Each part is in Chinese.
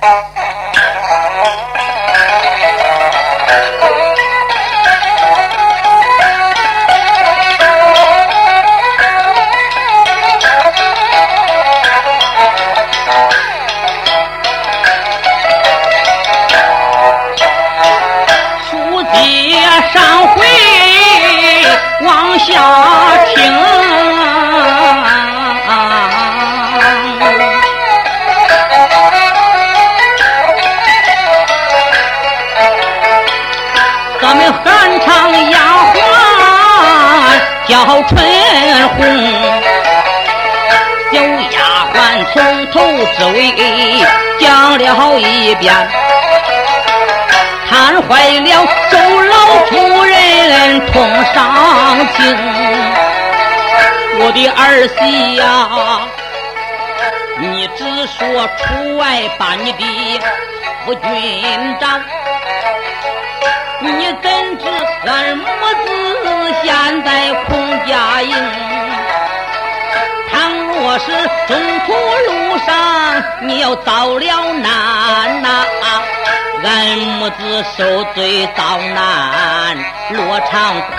Uh, 叫春红，小丫鬟从头至尾讲了一遍，看坏了周老夫人痛伤心。我的儿媳呀，你只说出外把你的夫君找，你怎知俺母子现在孔？家营，倘若是中途路上你要遭了难呐，俺母子受罪遭难落长空。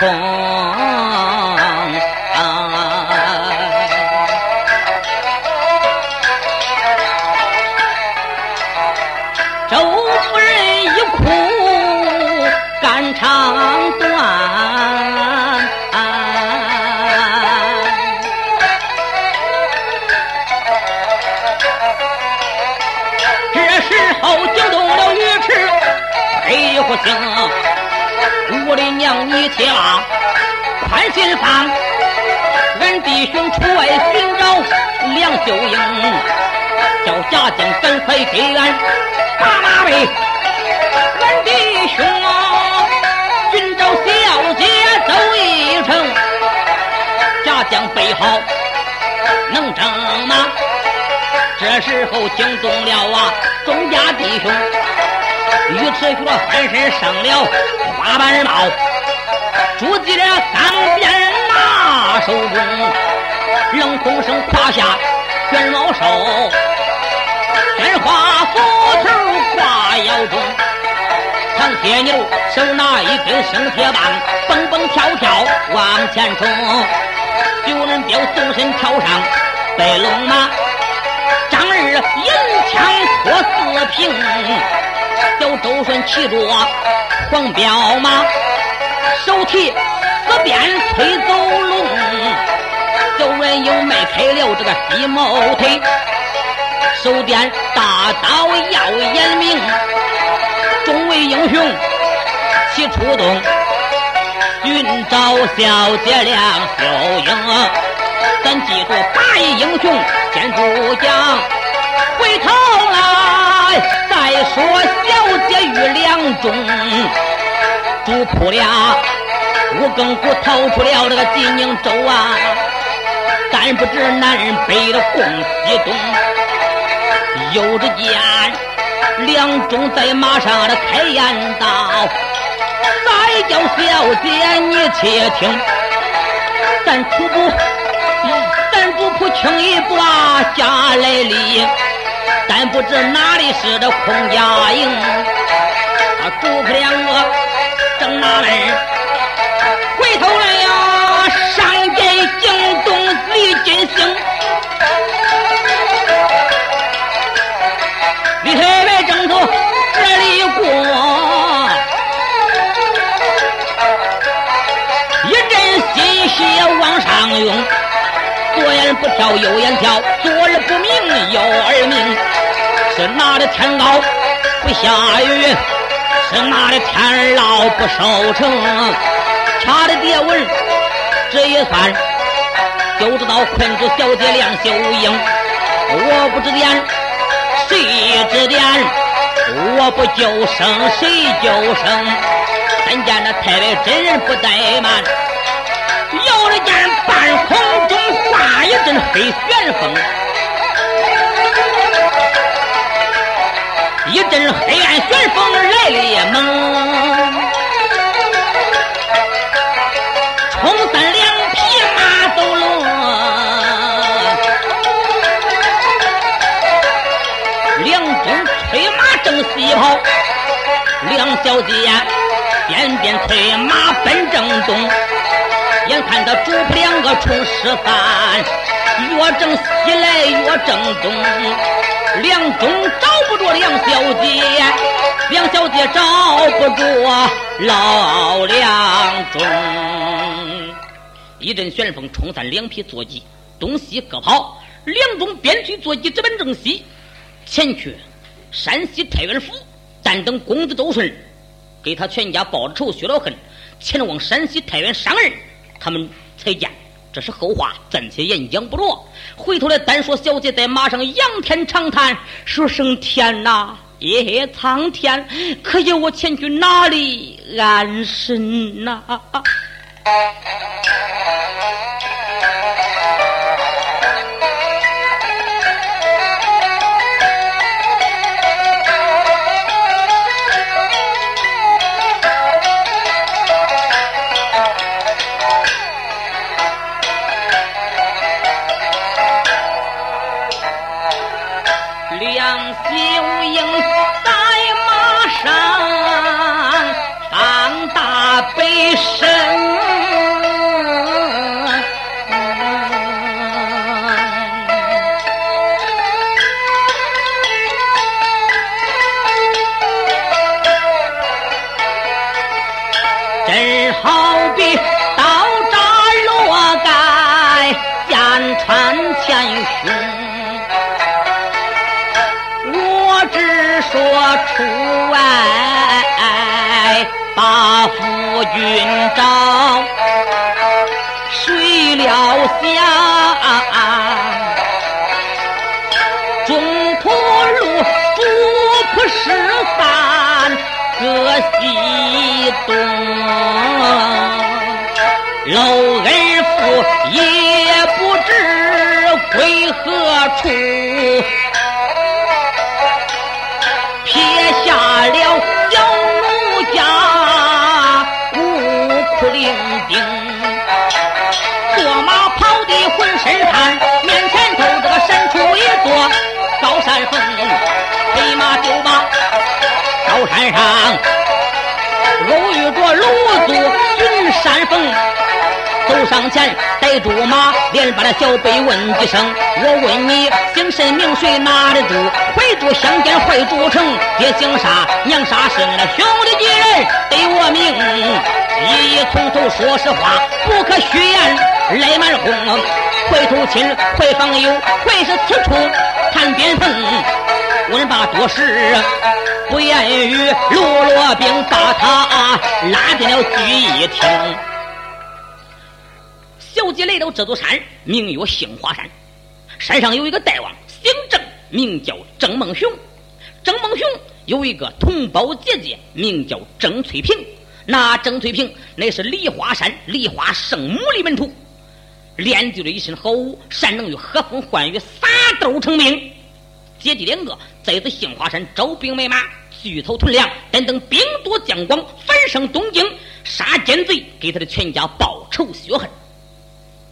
行，我的娘，你且拉，宽心放。俺弟兄出外寻找梁秀英，叫家将赶快给俺把马备。俺弟兄寻找小姐走一程，家将备好能征马。这时候惊动了啊，众家弟兄。尉迟学翻身上了花板帽，拄起了三鞭拿手中，冷风声胯下卷毛手，鲜花斧头挂腰中，唐铁牛手拿一根生铁棒，蹦蹦跳跳往前冲，九人彪纵身跳上白龙马，张二银枪托四平。小周顺骑着黄骠马，手提四鞭催走龙。小人又迈开了这个西毛腿，手掂大刀要眼明。众位英雄齐出动，寻找小姐梁秀英。咱记住，八义英雄先主将，回头中主仆俩，五更鼓逃出了这个济宁州啊！但不知男人背了弓西东，有只见梁中在马上的开言道：“再叫小姐你且听，咱主仆，咱主仆轻易不下来哩。”但不知哪里是这空家营，他主仆两个正纳闷，回头来呀，上见惊动李金星，李太白正从这里过，一阵心血往上涌，左眼不跳右眼跳，左耳不明右耳明。是哪的天高不下雨？是哪的天老不收成？掐的爹文，这一算就知道困住小姐梁秀英。我不指点，谁指点？我不救生，谁救生？但见那太白真人不怠慢，有了见半空中刮一阵黑旋风。一阵黑暗旋风来了猛，冲三两匹马走龙，两军催马正西跑，梁小姐边边催马奔正东，眼看着主仆两个冲十三，越正西来越正东，梁中找梁小姐，梁小姐找不着老梁中，一阵旋风冲散两匹坐骑，东西各跑。梁中边区坐骑直奔正西，前去山西太原府，但等公子周顺给他全家报了仇雪了恨，前往山西太原上任，他们才见。这是后话，暂且演讲不着。回头来单说小姐在马上仰天长叹，说声天哪，耶苍天，可叫我前去哪里安身呐？夫君找，上前，逮住马，连把那小辈问几声。我问你姓甚名谁，哪里住？回住乡间，回住城。爹姓啥？娘啥？姓那兄弟几人？得我命，一一从头说实话，不可虚言。来满红，回头亲，回访友，会是此处谈边锋。问罢多时，不言语。陆罗兵把他拉进了聚义厅。小姐来到这座山，名曰杏花山。山上有一个大王，姓郑，名叫郑梦雄。郑梦雄有一个同胞姐姐，名叫郑翠萍。那郑翠萍乃是梨花山梨花圣母的门徒，练就了一身好武，善能于和风唤雨，撒豆成兵。姐弟两个在此杏花山招兵买马，聚草屯粮，但等兵多将广，反胜东京，杀奸贼，给他的全家报仇雪恨。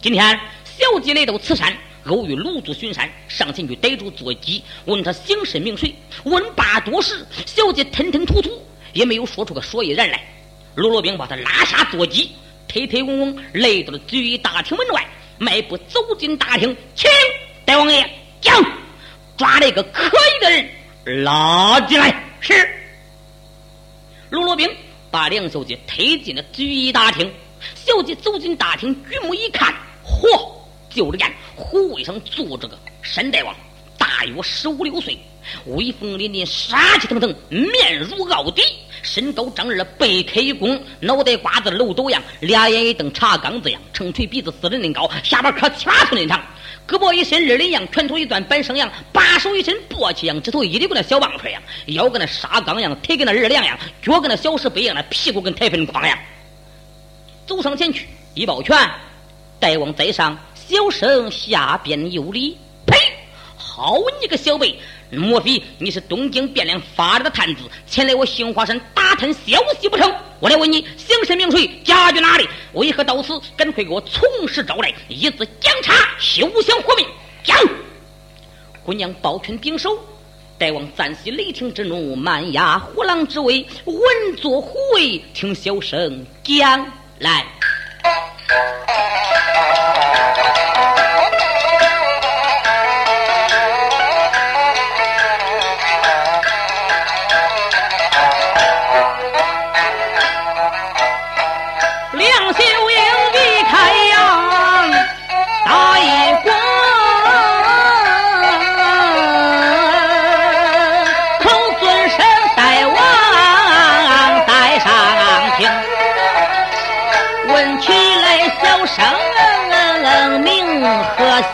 今天小姐来到此山，偶遇卢祖巡山，上前去逮住坐骑，问他姓甚名谁。问罢多时，小姐吞吞吐吐，也没有说出个所以然来。卢罗兵把他拉下坐骑，推推稳稳来到了聚义大厅门外，迈步走进大厅，请大王爷将抓了一个可疑的人拉进来。是。卢罗兵把梁小姐推进了聚义大厅，小姐走进大厅，举目一看。嚯！就这样虎位上坐着个山大王，大约十五六岁，威风凛凛，杀气腾腾，面如傲底，身高丈二，背开一弓，脑袋瓜子漏斗样，俩眼一瞪茶缸子样，称锤鼻子四人恁高，下巴可七八寸恁长，胳膊一伸二人样，拳头一攥板绳样，把手一伸簸箕样，指头一溜跟那小棒槌样，腰跟那沙缸样，腿跟那二两样，脚跟那小石碑样，那屁股跟台盆筐样，走上前去一抱拳。大王在上，小生下边有礼。呸！好你个小辈，莫非你是东京汴梁发来的探子，前来我杏花山打探消息不成？我来问你，姓甚名谁，家居哪里？为何到此？赶快给我从实招来，一字讲查，休想活命！讲！姑娘抱拳顶首，大王暂息雷霆之怒，满压虎狼之威，稳坐虎位，听小生讲来。Oh, oh, oh.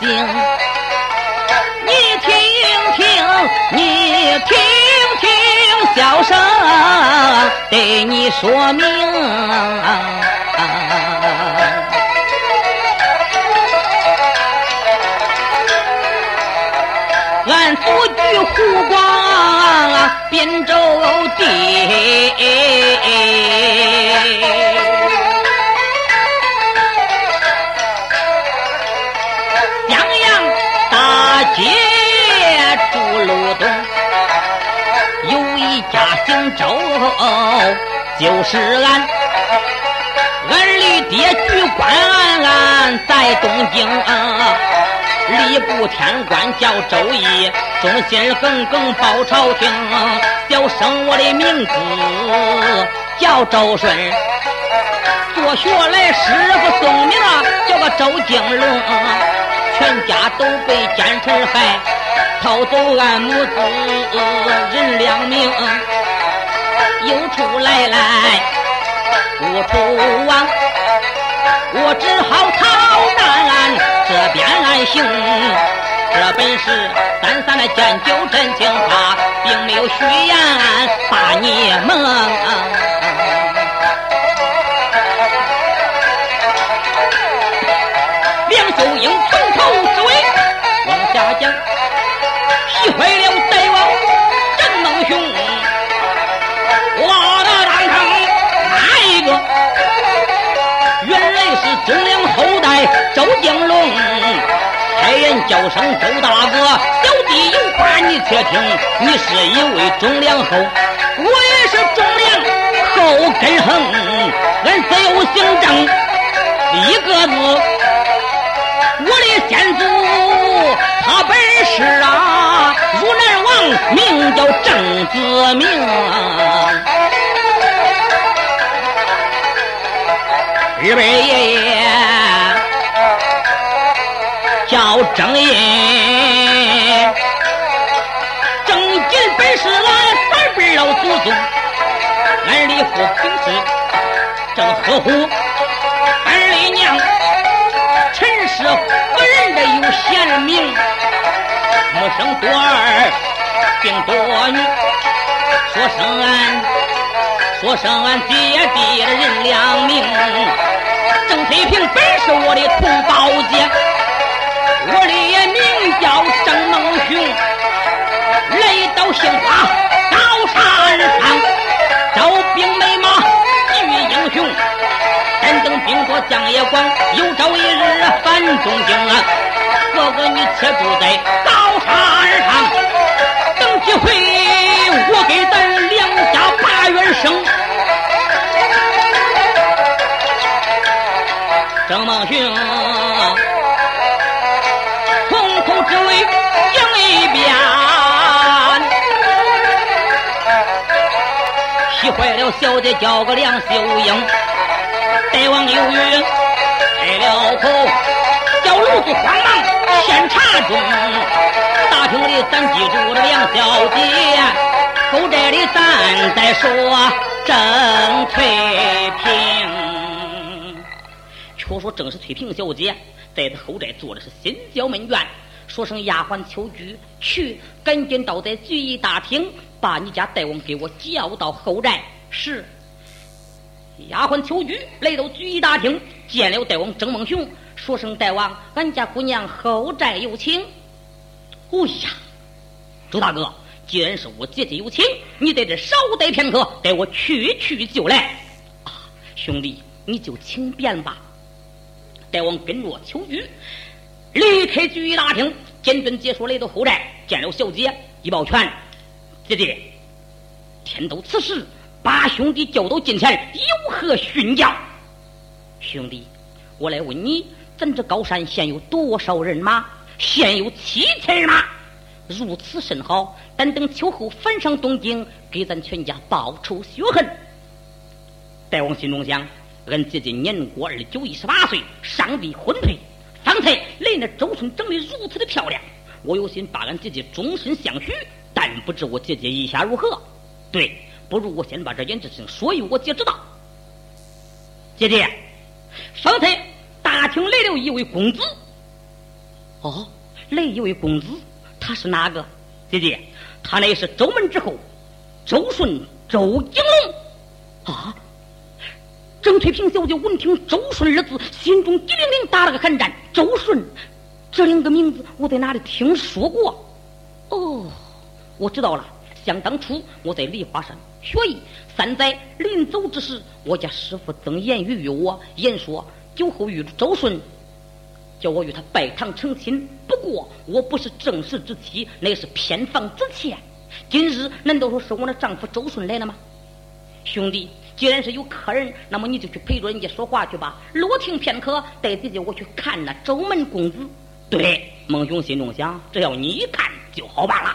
心，你听听，你听听，小声对你说明。俺祖居湖广滨州地。街住路东，有一家姓周，就是俺。俺的爹举官俺在东京，吏部天官叫周义，忠心耿耿报朝廷。小生我的名字叫周顺，做学来师傅送名叫个周景龙。全家都被奸臣害，逃走俺母子人两命，又出来来无处往，我只好逃难这边安行。这本是三三的见酒真情话，并没有虚言把你蒙。周英周景龙。开言叫声周大哥，小弟有话你且听。你是一位忠良后，我也是忠良后根横。俺自有姓郑，一个字。我的先祖他本是啊，汝南王名叫郑子明，日本爷爷叫郑印，郑进本是俺三辈老祖宗，俺的父平时郑和虎。贤名，母生多儿，并多女。说声俺，说声俺爹爹的人两名。郑翠萍本是我的同胞姐，我的名叫郑孟雄。来到杏花高山上，招兵买马聚英雄。单等兵多将也广，有朝一日反东京啊！哥哥，你且住在高山上，等机会我给咱两家把冤生。郑孟雄坏了小姐叫个梁秀英，大王有语开了口，叫奴子慌忙。先查中，大厅里咱记住了梁小姐，后寨里咱再说郑翠萍。却说正是翠萍小姐在这后寨做的是心焦闷怨，说声丫鬟秋菊去，赶紧到在聚义大厅，把你家大王给我叫到后寨。是。丫鬟秋菊来到聚义大厅，见了大王郑孟雄。说声大王，俺家姑娘后寨有请。哎呀，周大哥，既然是我姐姐有请，你在这稍待片刻，待我去去就来。啊，兄弟，你就请便吧。大王跟着秋菊离开聚义大厅，简短解说来到后寨，见了小姐，一抱拳，姐姐，天都此时，把兄弟叫到近前，有何训教？兄弟，我来问你，咱这高山现有多少人马？现有七千人马。如此甚好，但等秋后返上东京，给咱全家报仇雪恨。大王心中想：俺姐姐年过二九，一十八岁，尚未婚配。那周顺长得如此的漂亮，我有心把俺姐姐终身相许，但不知我姐姐意下如何。对，不如我先把这件事情说与我姐知道。姐姐，方才大厅来了一位公子。哦，来一位公子。他是哪个？姐姐，他乃是周门之后，周顺、周景龙。啊！翠萍小姐闻听周顺二字，心中激灵灵打了个寒战。周顺，这两个名字我在哪里听说过？哦，我知道了。想当初我在梨花山学艺，三载临走之时，我家师傅曾言语于我，言说酒后遇周顺。叫我与他拜堂成亲，不过我不是正室之妻，乃是偏房之妾。今日难道说是我的丈夫周顺来了吗？兄弟，既然是有客人，那么你就去陪着人家说话去吧。落听片刻，带姐姐我去看那周门公子。对，孟雄心中想，只要你一看就好办了。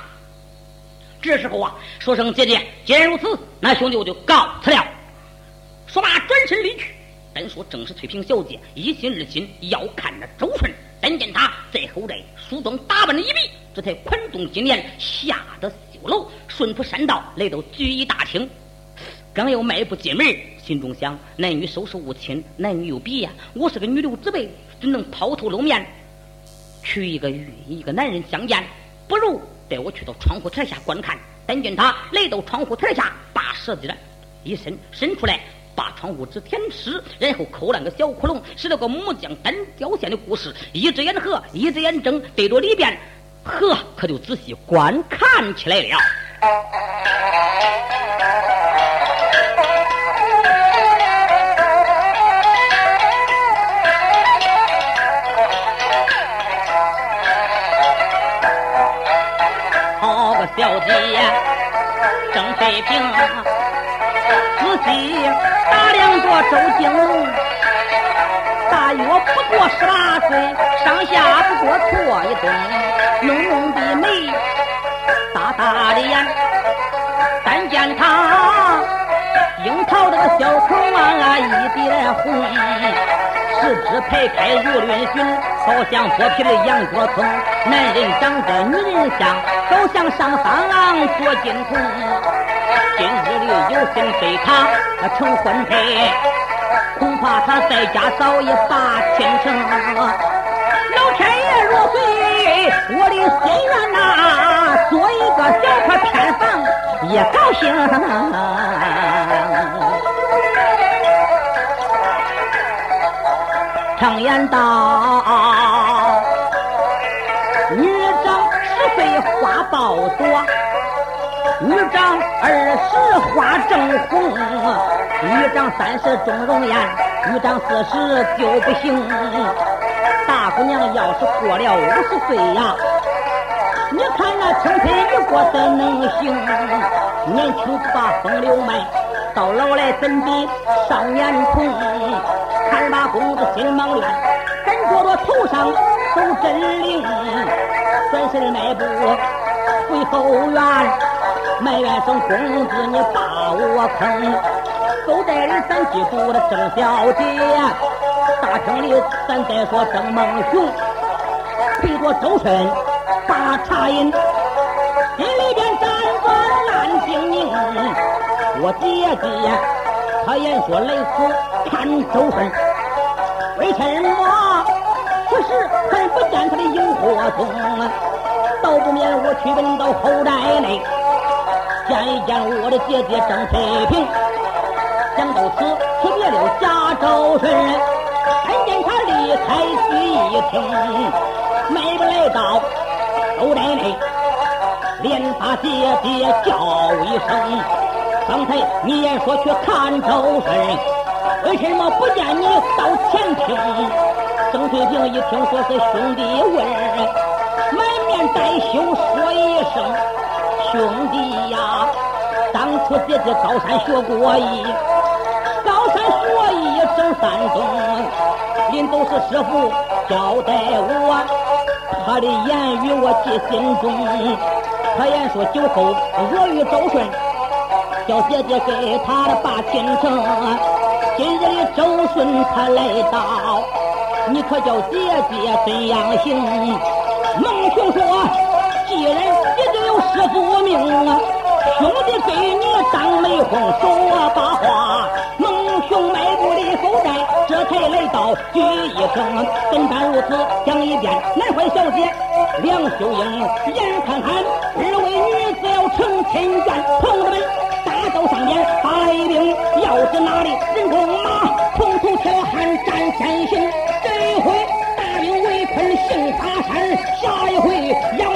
这时候啊，说声姐姐，既然如此，那兄弟我就告辞了。说罢，转身离去。单说正是翠屏小姐一心二心要看那周顺，但见他在后宅梳妆打扮了一笔，这才款动金莲下得绣楼，顺出山道来到聚义大厅。刚要迈步进门，心中想：男女授受无亲，男女有别呀。我是个女流之辈，怎能抛头露面，娶一个与一个男人相见？不如带我去到窗户台下观看。但见他来到窗户台下，把舌尖一伸，伸出来。把窗户纸舔湿，然后抠烂个小窟窿，使了个木匠单雕线的故事。一只眼合，一只眼睁，对着里边，呵，可就仔细观看起来了。郑翠萍。仔细打量着周景龙，大约不过十八岁，上下不过错一冬，浓浓的眉，大大的眼，但见他樱桃这个小口啊，一点红，十指排开如轮寻，好像剥皮的杨国葱。男人长得女人像，好像上三郎做金童。今日里有心对他成婚配，恐怕他在家早已把亲成。老天爷若随我的心愿呐，做一个小块偏房也高兴。常言道，女长十岁花苞多。女长二十花正红，女长三十钟容颜，女长四十就不行。大姑娘要是过了五十岁呀，你看那青春一过怎能行？年轻不把风流卖，到老来怎比少年童？看把公子心忙乱，感觉着头上走真灵，转身迈步回后院。埋怨声公子，你把我坑！后代人咱记住了郑小姐，大厅里咱再说郑孟雄，陪着周顺把茶饮，心里边辗转难静宁。我姐姐她言说来此看周顺，为什么此时还不见他的萤火踪？倒不免我去问到后宅内。见一见我的姐姐郑翠萍，想到此，辞别了贾周顺，看见他离开聚义厅，迈步来到后宅内，连把姐姐叫一声。刚才你言说去看周顺，为什么不见你到前厅？郑翠萍一听说是兄弟问，满面带羞说一声：兄弟呀。当初姐姐高山学过艺，高山学艺正三冬，临走时师傅交代我，他的言语我记心中。他言说酒后我与周顺，叫姐姐给他把亲成。今日的周顺他来到，你可叫姐姐怎样行？孟雄说，一人也只有师傅命啊兄弟给你张媒红说把话蒙雄迈步的后代这才来到聚义厅怎敢如此讲一遍难怀小姐梁秀英眼看看二位女子要成亲眷同志们打刀上演发来兵要是哪里人工马从头挑汉战先行。这一回大兵围困杏花山下一回要